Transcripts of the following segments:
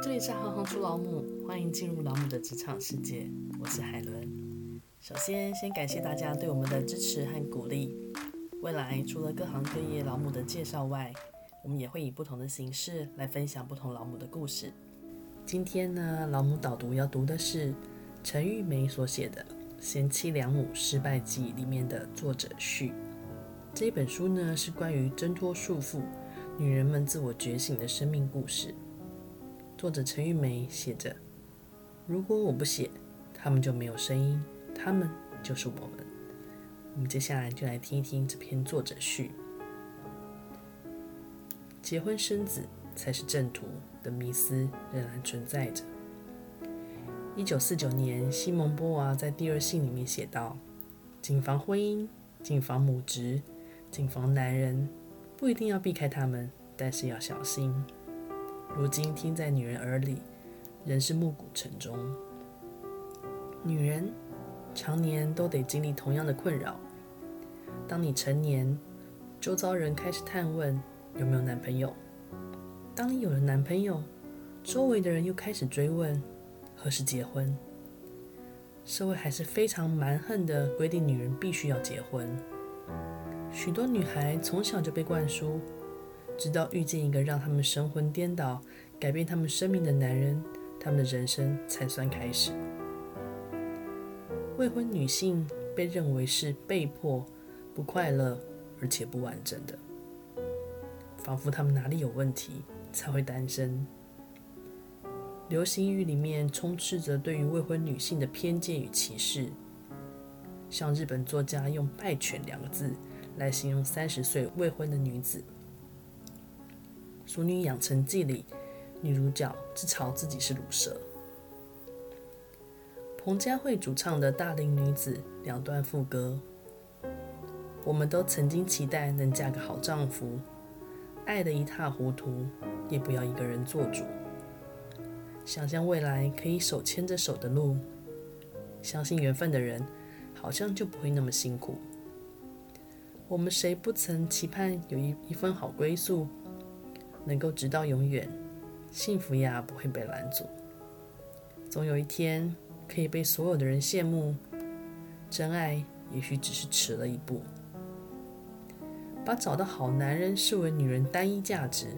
这里是行行出老母，欢迎进入老母的职场世界，我是海伦。首先，先感谢大家对我们的支持和鼓励。未来除了各行各业老母的介绍外，我们也会以不同的形式来分享不同老母的故事。今天呢，老母导读要读的是陈玉梅所写的《贤妻良母失败记》里面的作者序。这本书呢，是关于挣脱束缚、女人们自我觉醒的生命故事。作者陈玉梅写着：“如果我不写，他们就没有声音，他们就是我们。”我们接下来就来听一听这篇作者序。结婚生子才是正途的迷思仍然存在着。一九四九年，西蒙波娃在第二信里面写道：“谨防婚姻，谨防母职，谨防男人，不一定要避开他们，但是要小心。”如今听在女人耳里，仍是暮鼓晨钟。女人常年都得经历同样的困扰。当你成年，周遭人开始探问有没有男朋友；当你有了男朋友，周围的人又开始追问何时结婚。社会还是非常蛮横的规定女人必须要结婚。许多女孩从小就被灌输。直到遇见一个让他们神魂颠倒、改变他们生命的男人，他们的人生才算开始。未婚女性被认为是被迫、不快乐而且不完整的，仿佛他们哪里有问题才会单身。流行语里面充斥着对于未婚女性的偏见与歧视，像日本作家用“败犬”两个字来形容三十岁未婚的女子。《俗女养成记》里，女主角自嘲自己是乳蛇。彭佳慧主唱的《大龄女子》两段副歌：我们都曾经期待能嫁个好丈夫，爱得一塌糊涂，也不要一个人做主。想象未来可以手牵着手的路，相信缘分的人，好像就不会那么辛苦。我们谁不曾期盼有一一份好归宿？能够直到永远，幸福呀不会被拦阻。总有一天可以被所有的人羡慕，真爱也许只是迟了一步。把找到好男人视为女人单一价值，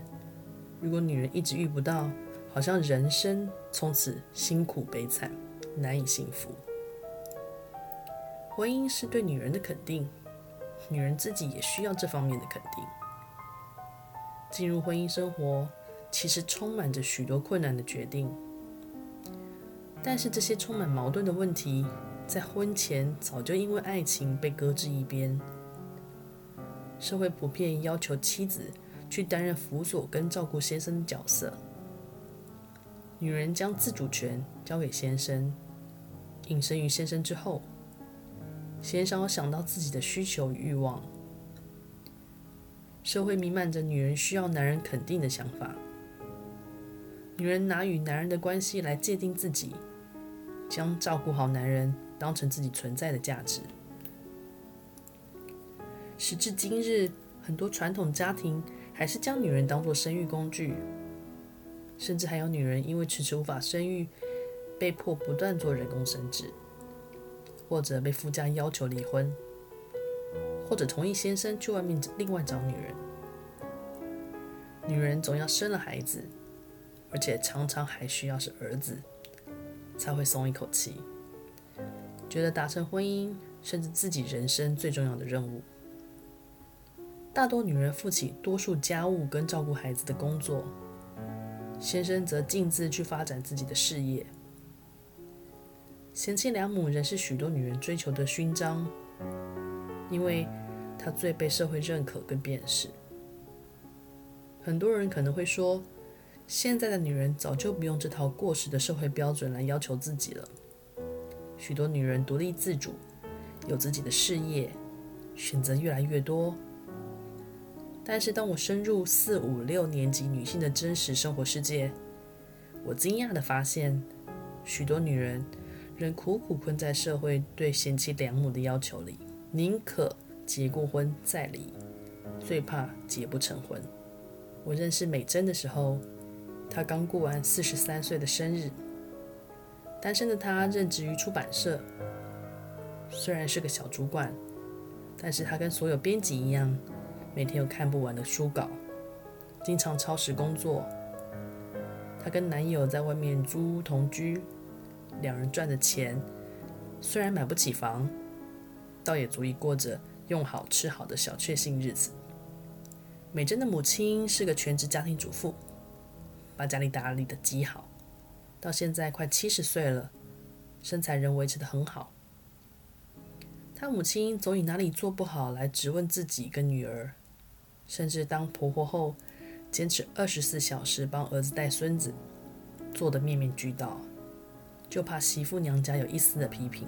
如果女人一直遇不到，好像人生从此辛苦悲惨，难以幸福。婚姻是对女人的肯定，女人自己也需要这方面的肯定。进入婚姻生活，其实充满着许多困难的决定，但是这些充满矛盾的问题，在婚前早就因为爱情被搁置一边。社会普遍要求妻子去担任辅佐跟照顾先生的角色，女人将自主权交给先生，隐身于先生之后，鲜少想到自己的需求与欲望。社会弥漫着女人需要男人肯定的想法，女人拿与男人的关系来界定自己，将照顾好男人当成自己存在的价值。时至今日，很多传统家庭还是将女人当作生育工具，甚至还有女人因为迟迟无法生育，被迫不断做人工生殖，或者被夫家要求离婚。或者同意先生去外面另外找女人，女人总要生了孩子，而且常常还需要是儿子，才会松一口气，觉得达成婚姻甚至自己人生最重要的任务。大多女人负起多数家务跟照顾孩子的工作，先生则径自去发展自己的事业。贤妻良母仍是许多女人追求的勋章，因为。她最被社会认可跟辨识。很多人可能会说，现在的女人早就不用这套过时的社会标准来要求自己了。许多女人独立自主，有自己的事业，选择越来越多。但是当我深入四五六年级女性的真实生活世界，我惊讶地发现，许多女人仍苦苦困在社会对贤妻良母的要求里，宁可。结过婚再离，最怕结不成婚。我认识美珍的时候，她刚过完四十三岁的生日。单身的她任职于出版社，虽然是个小主管，但是她跟所有编辑一样，每天有看不完的书稿，经常超时工作。她跟男友在外面租屋同居，两人赚的钱虽然买不起房，倒也足以过着用好吃好的小确幸日子。美珍的母亲是个全职家庭主妇，把家里打理得极好。到现在快七十岁了，身材仍维持得很好。她母亲总以哪里做不好来质问自己跟女儿，甚至当婆婆后，坚持二十四小时帮儿子带孙子，做得面面俱到，就怕媳妇娘家有一丝的批评。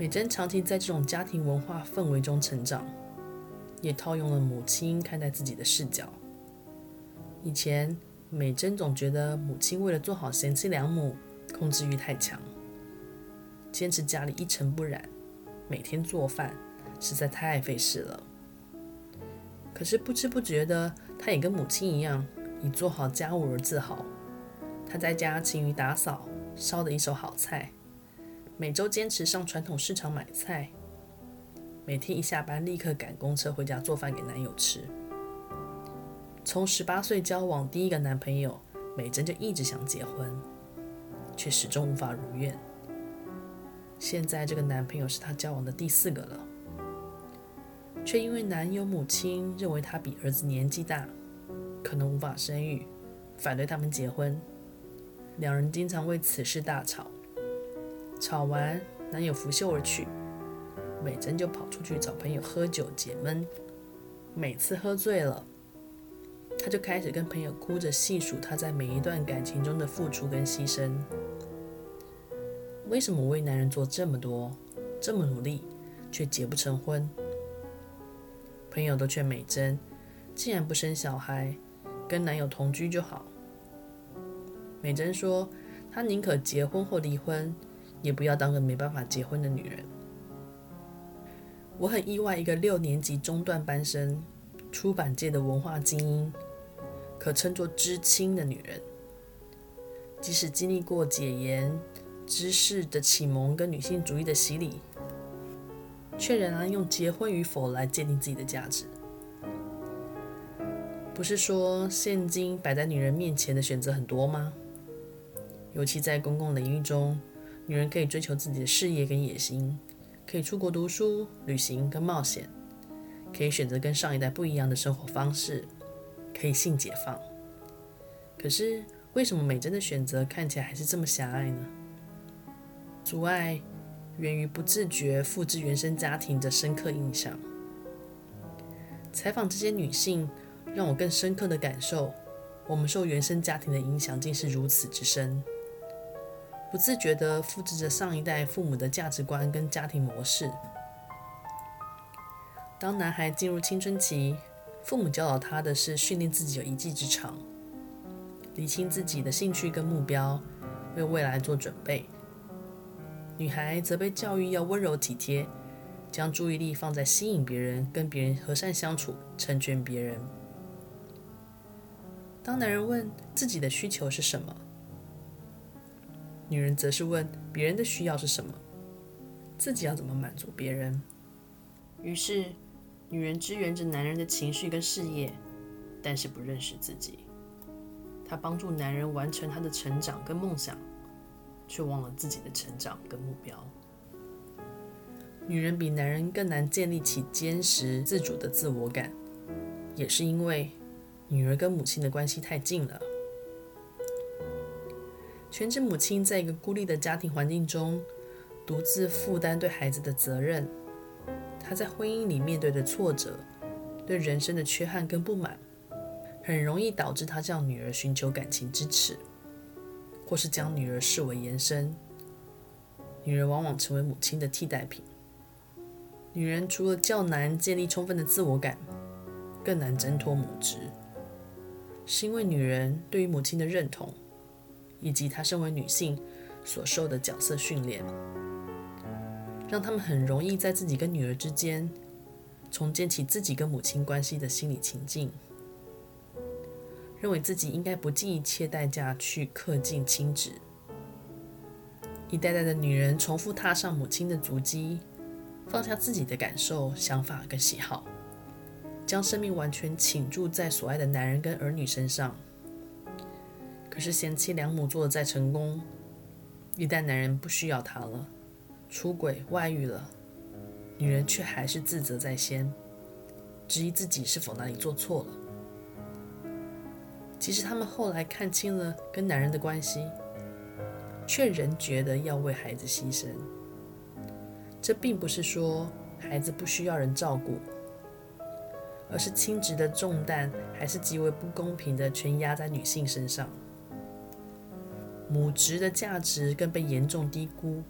美珍长期在这种家庭文化氛围中成长，也套用了母亲看待自己的视角。以前。美珍总觉得母亲为了做好贤妻良母，控制欲太强，坚持家里一尘不染，每天做饭实在太费事了。可是不知不觉的，她也跟母亲一样，以做好家务而自豪。她在家勤于打扫，烧得一手好菜，每周坚持上传统市场买菜，每天一下班立刻赶公车回家做饭给男友吃。从十八岁交往第一个男朋友，美珍就一直想结婚，却始终无法如愿。现在这个男朋友是她交往的第四个了，却因为男友母亲认为他比儿子年纪大，可能无法生育，反对他们结婚。两人经常为此事大吵，吵完男友拂袖而去，美珍就跑出去找朋友喝酒解闷。每次喝醉了，她就开始跟朋友哭着细数她在每一段感情中的付出跟牺牲。为什么为男人做这么多，这么努力，却结不成婚？朋友都劝美珍，既然不生小孩，跟男友同居就好。美珍说，她宁可结婚或离婚，也不要当个没办法结婚的女人。我很意外，一个六年级中段班生，出版界的文化精英。可称作知青的女人，即使经历过解严、知识的启蒙跟女性主义的洗礼，却仍然用结婚与否来界定自己的价值。不是说现今摆在女人面前的选择很多吗？尤其在公共领域中，女人可以追求自己的事业跟野心，可以出国读书、旅行跟冒险，可以选择跟上一代不一样的生活方式。可以性解放，可是为什么美珍的选择看起来还是这么狭隘呢？阻碍源于不自觉复制原生家庭的深刻印象。采访这些女性，让我更深刻的感受，我们受原生家庭的影响竟是如此之深，不自觉地复制着上一代父母的价值观跟家庭模式。当男孩进入青春期，父母教导他的是训练自己有一技之长，理清自己的兴趣跟目标，为未来做准备。女孩则被教育要温柔体贴，将注意力放在吸引别人、跟别人和善相处、成全别人。当男人问自己的需求是什么，女人则是问别人的需要是什么，自己要怎么满足别人。于是。女人支援着男人的情绪跟事业，但是不认识自己。她帮助男人完成他的成长跟梦想，却忘了自己的成长跟目标。女人比男人更难建立起坚实自主的自我感，也是因为女儿跟母亲的关系太近了。全职母亲在一个孤立的家庭环境中，独自负担对孩子的责任。她在婚姻里面对的挫折，对人生的缺憾跟不满，很容易导致她向女儿寻求感情支持，或是将女儿视为延伸。女人往往成为母亲的替代品。女人除了较难建立充分的自我感，更难挣脱母职，是因为女人对于母亲的认同，以及她身为女性所受的角色训练。让他们很容易在自己跟女儿之间重建起自己跟母亲关系的心理情境。认为自己应该不计一切代价去恪尽亲职。一代代的女人重复踏上母亲的足迹，放下自己的感受、想法跟喜好，将生命完全倾注在所爱的男人跟儿女身上。是贤妻良母做的再成功，一旦男人不需要她了，出轨外遇了，女人却还是自责在先，质疑自己是否哪里做错了。其实他们后来看清了跟男人的关系，却仍觉得要为孩子牺牲。这并不是说孩子不需要人照顾，而是亲职的重担还是极为不公平的全压在女性身上，母职的价值更被严重低估，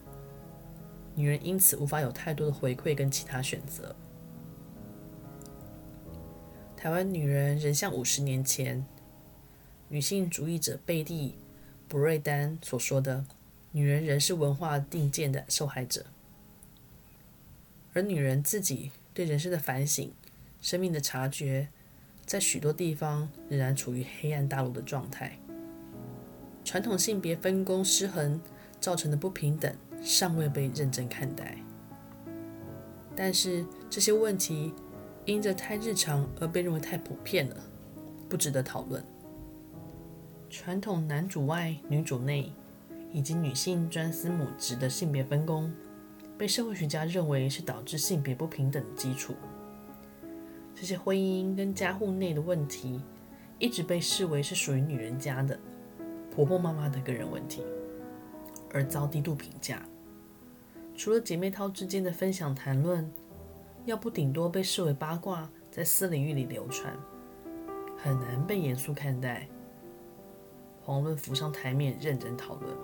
女人因此无法有太多的回馈跟其他选择。台湾女人仍像五十年前。女性主义者贝蒂·博瑞丹所说的：“女人仍是文化定见的受害者，而女人自己对人生的反省、生命的察觉，在许多地方仍然处于黑暗大陆的状态。传统性别分工失衡造成的不平等尚未被认真看待，但是这些问题因着太日常而被认为太普遍了，不值得讨论。”传统男主外女主内，以及女性专司母职的性别分工，被社会学家认为是导致性别不平等的基础。这些婚姻跟家户内的问题，一直被视为是属于女人家的婆婆妈妈的个人问题，而遭低度评价。除了姐妹淘之间的分享谈论，要不顶多被视为八卦，在私领域里流传，很难被严肃看待。遑论浮上台面认真讨论。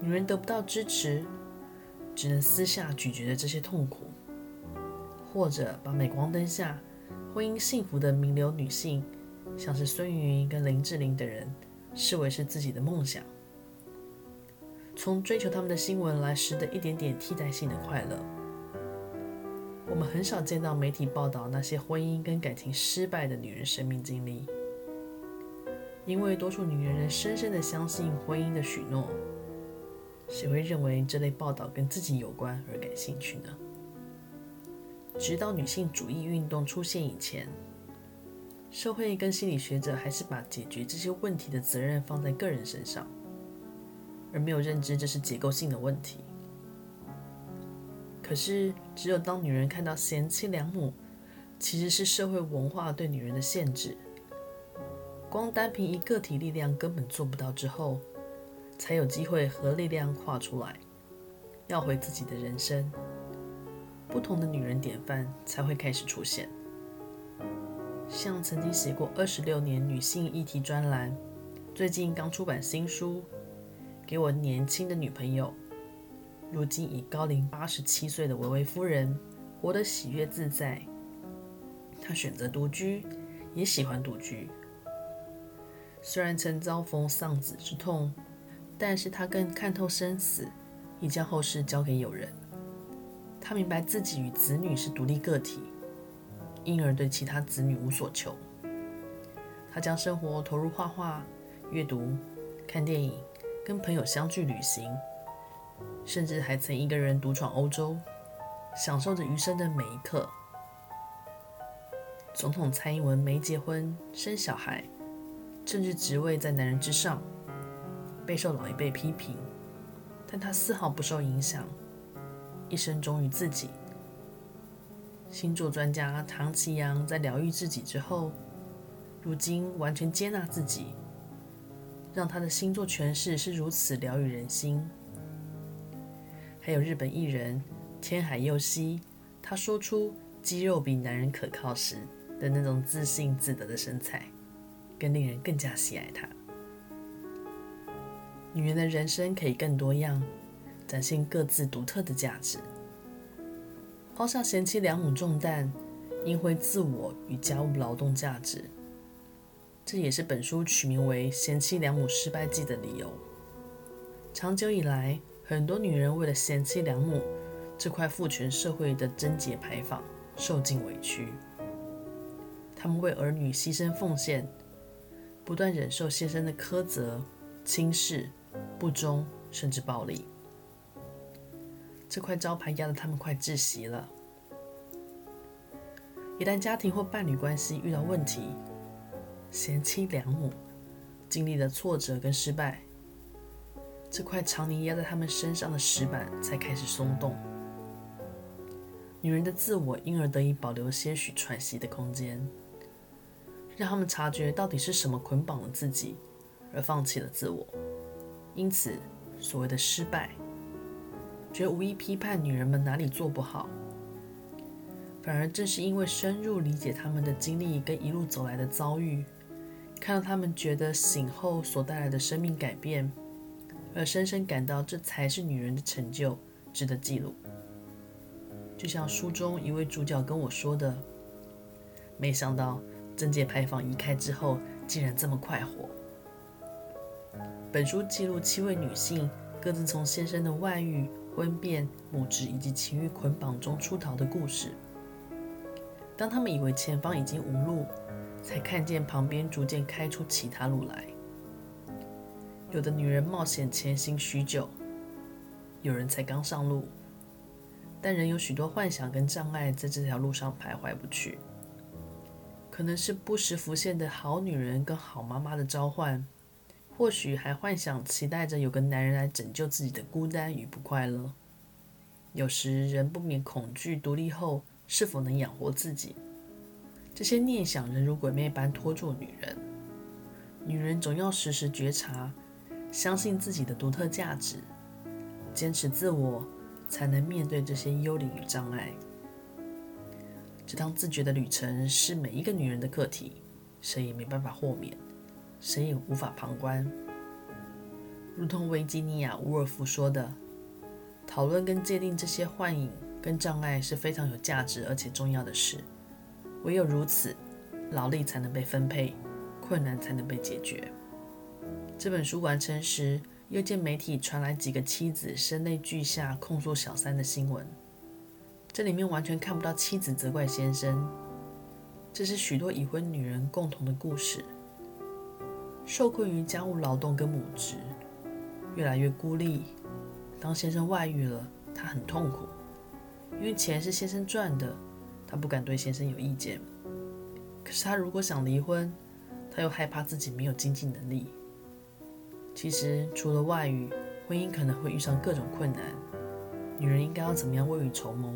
女人得不到支持，只能私下咀嚼着这些痛苦，或者把镁光灯下婚姻幸福的名流女性，像是孙芸芸跟林志玲等人，视为是自己的梦想，从追求他们的新闻来拾得一点点替代性的快乐。我们很少见到媒体报道那些婚姻跟感情失败的女人生命经历。因为多数女人仍深深的相信婚姻的许诺，谁会认为这类报道跟自己有关而感兴趣呢？直到女性主义运动出现以前，社会跟心理学者还是把解决这些问题的责任放在个人身上，而没有认知这是结构性的问题。可是，只有当女人看到贤妻良母其实是社会文化对女人的限制。光单凭一个体力量根本做不到之后，才有机会和力量跨出来，要回自己的人生。不同的女人典范才会开始出现。像曾经写过二十六年女性议题专栏，最近刚出版新书《给我年轻的女朋友》，如今已高龄八十七岁的维维夫人，活得喜悦自在。她选择独居，也喜欢独居。虽然曾遭逢丧子之痛，但是他更看透生死，已将后事交给友人。他明白自己与子女是独立个体，因而对其他子女无所求。他将生活投入画画、阅读、看电影，跟朋友相聚旅行，甚至还曾一个人独闯欧洲，享受着余生的每一刻。总统蔡英文没结婚、生小孩。政治职位在男人之上，备受老一辈批评，但他丝毫不受影响，一生忠于自己。星座专家唐綺阳在疗愈自己之后，如今完全接纳自己，让他的星座诠释是如此疗愈人心。还有日本艺人天海佑希，他说出肌肉比男人可靠时的那种自信自得的身材。更令人更加喜爱他。女人的人生可以更多样，展现各自独特的价值。抛下贤妻良母重担，赢回自我与家务劳动价值，这也是本书取名为《贤妻良母失败记》的理由。长久以来，很多女人为了贤妻良母这块父权社会的贞洁牌坊，受尽委屈。她们为儿女牺牲奉献。不断忍受先生的苛责、轻视、不忠，甚至暴力。这块招牌压得他们快窒息了。一旦家庭或伴侣关系遇到问题，贤妻良母经历了挫折跟失败，这块常年压在他们身上的石板才开始松动。女人的自我因而得以保留些许喘息的空间，让他们察觉到底是什么捆绑了自己，而放弃了自我。因此，所谓的失败，绝无意批判女人们哪里做不好。反而正是因为深入理解他们的经历跟一路走来的遭遇，看到他们觉得醒后所带来的生命改变，而深深感到这才是女人的成就，值得记录。就像书中一位主角跟我说的：“没想到贞节牌坊移开之后，竟然这么快活。”本书记录七位女性各自从先生的外遇、婚变、母职以及情欲捆绑中出逃的故事。当他们以为前方已经无路，才看见旁边逐渐开出其他路来。有的女人冒险前行许久，有人才刚上路，但仍有许多幻想跟障碍在这条路上徘徊不去。可能是不时浮现的好女人跟好妈妈的召唤，或许还幻想期待着有个男人来拯救自己的孤单与不快乐。有时人不免恐惧独立后。是否能养活自己？这些念想仍如鬼魅般拖住女人。女人总要时时觉察，相信自己的独特价值，坚持自我，才能面对这些幽灵与障碍。这趟自觉的旅程是每一个女人的课题，谁也没办法豁免，谁也无法旁观。如同维吉尼亚·伍尔夫说的：“讨论跟界定这些幻影。”跟障碍是非常有价值而且重要的事，唯有如此，劳力才能被分配，困难才能被解决。这本书完成时，又见媒体传来几个妻子声泪俱下控诉小三的新闻，这里面完全看不到妻子责怪先生，这是许多已婚女人共同的故事，受困于家务劳动跟母职，越来越孤立。当先生外遇了，她很痛苦。因为钱是先生赚的，她不敢对先生有意见。可是她如果想离婚，她又害怕自己没有经济能力。其实除了外遇，婚姻可能会遇上各种困难。女人应该要怎么样未雨绸缪？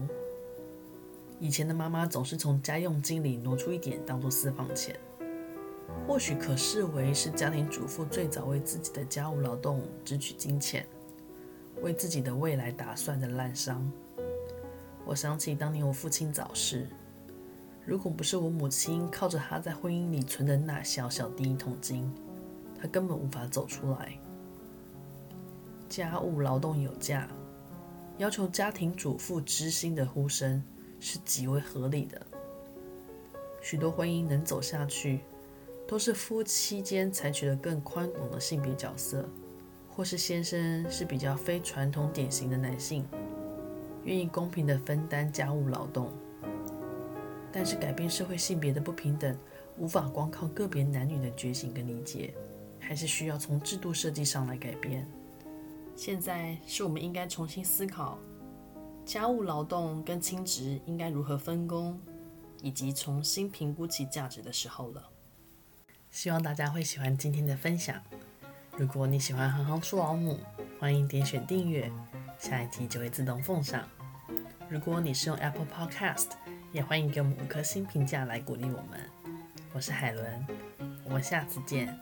以前的妈妈总是从家用金里挪出一点当做私房钱，或许可视为是家庭主妇最早为自己的家务劳动支取金钱，为自己的未来打算的滥觴。我想起当年我父亲早逝，如果不是我母亲靠着他在婚姻里存的那小小第一桶金，他根本无法走出来。家务劳动有价，要求家庭主妇知心的呼声是极为合理的。许多婚姻能走下去，都是夫妻间采取了更宽广的性别角色，或是先生是比较非传统典型的男性。愿意公平地分担家务劳动，但是改变社会性别的不平等，无法光靠个别男女的觉醒跟理解，还是需要从制度设计上来改变。现在是我们应该重新思考家务劳动跟亲职应该如何分工，以及重新评估其价值的时候了。希望大家会喜欢今天的分享。如果你喜欢行行出老母，欢迎点选订阅。下一集就会自动奉上。如果你是用 Apple Podcast，也欢迎给我们五颗星评价来鼓励我们。我是海伦，我们下次见。